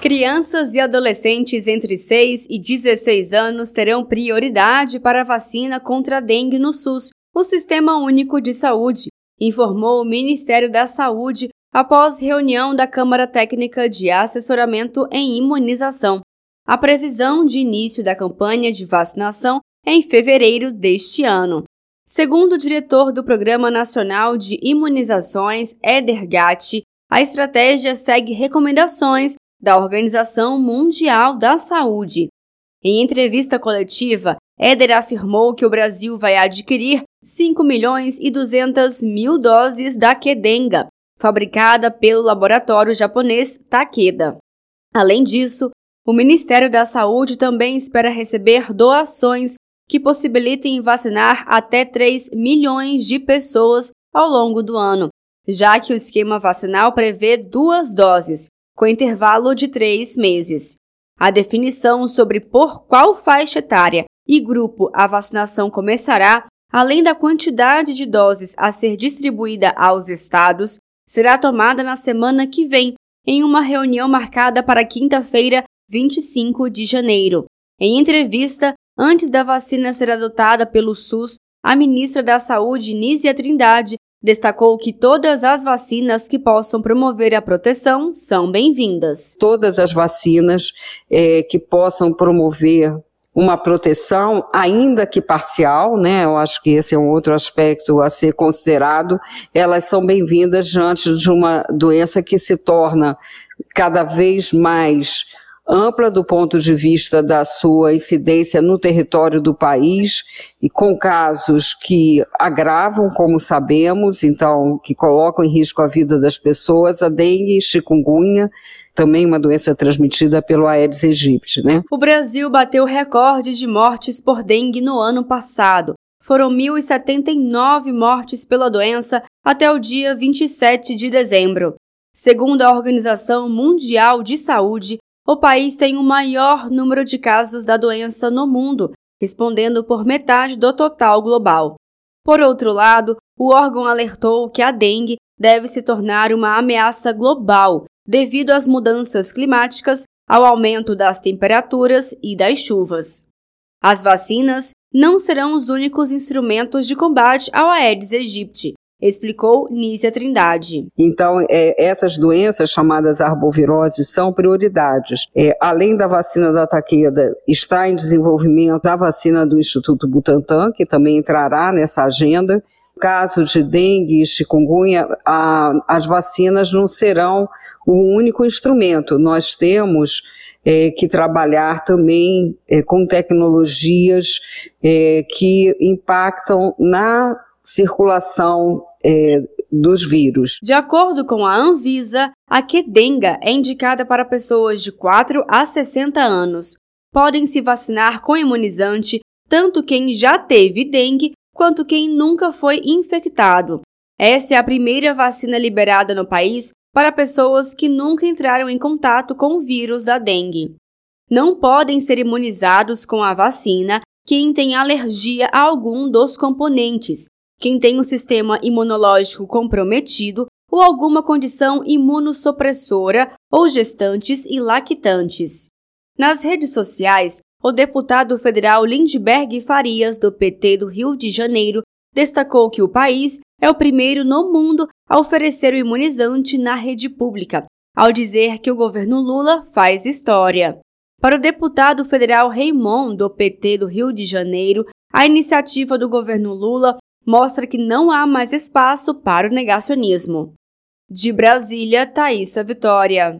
Crianças e adolescentes entre 6 e 16 anos terão prioridade para a vacina contra a dengue no SUS, o Sistema Único de Saúde, informou o Ministério da Saúde após reunião da Câmara Técnica de Assessoramento em Imunização. A previsão de início da campanha de vacinação é em fevereiro deste ano. Segundo o diretor do Programa Nacional de Imunizações, Eder Gatti, a estratégia segue recomendações da Organização Mundial da Saúde. Em entrevista coletiva, Éder afirmou que o Brasil vai adquirir 5 milhões e 200 mil doses da Kedenga, fabricada pelo laboratório japonês Takeda. Além disso, o Ministério da Saúde também espera receber doações que possibilitem vacinar até 3 milhões de pessoas ao longo do ano, já que o esquema vacinal prevê duas doses, com intervalo de três meses. A definição sobre por qual faixa etária e grupo a vacinação começará, além da quantidade de doses a ser distribuída aos estados, será tomada na semana que vem, em uma reunião marcada para quinta-feira, 25 de janeiro. Em entrevista, antes da vacina ser adotada pelo SUS, a ministra da Saúde, Nízia Trindade, Destacou que todas as vacinas que possam promover a proteção são bem-vindas. Todas as vacinas é, que possam promover uma proteção, ainda que parcial, né? Eu acho que esse é um outro aspecto a ser considerado. Elas são bem-vindas diante de uma doença que se torna cada vez mais ampla do ponto de vista da sua incidência no território do país e com casos que agravam, como sabemos, então que colocam em risco a vida das pessoas, a dengue e chikungunya, também uma doença transmitida pelo Aedes aegypti, né? O Brasil bateu recordes de mortes por dengue no ano passado. Foram 1.079 mortes pela doença até o dia 27 de dezembro. Segundo a Organização Mundial de Saúde, o país tem o maior número de casos da doença no mundo, respondendo por metade do total global. Por outro lado, o órgão alertou que a dengue deve se tornar uma ameaça global devido às mudanças climáticas, ao aumento das temperaturas e das chuvas. As vacinas não serão os únicos instrumentos de combate ao Aedes aegypti, explicou Nízia Trindade. Então, é, essas doenças chamadas arboviroses são prioridades. É, além da vacina da taqueda, está em desenvolvimento a vacina do Instituto Butantan, que também entrará nessa agenda. Caso de dengue e chikungunya, a, as vacinas não serão o único instrumento. Nós temos é, que trabalhar também é, com tecnologias é, que impactam na circulação é, dos vírus. De acordo com a Anvisa, a Kedenga é indicada para pessoas de 4 a 60 anos. Podem se vacinar com imunizante tanto quem já teve dengue quanto quem nunca foi infectado. Essa é a primeira vacina liberada no país para pessoas que nunca entraram em contato com o vírus da dengue. Não podem ser imunizados com a vacina quem tem alergia a algum dos componentes, quem tem um sistema imunológico comprometido ou alguma condição imunossupressora ou gestantes e lactantes. Nas redes sociais, o deputado federal Lindbergh Farias, do PT do Rio de Janeiro, destacou que o país é o primeiro no mundo a oferecer o imunizante na rede pública, ao dizer que o governo Lula faz história. Para o deputado federal Raymond, do PT do Rio de Janeiro, a iniciativa do governo Lula mostra que não há mais espaço para o negacionismo. De Brasília, Thaisa Vitória.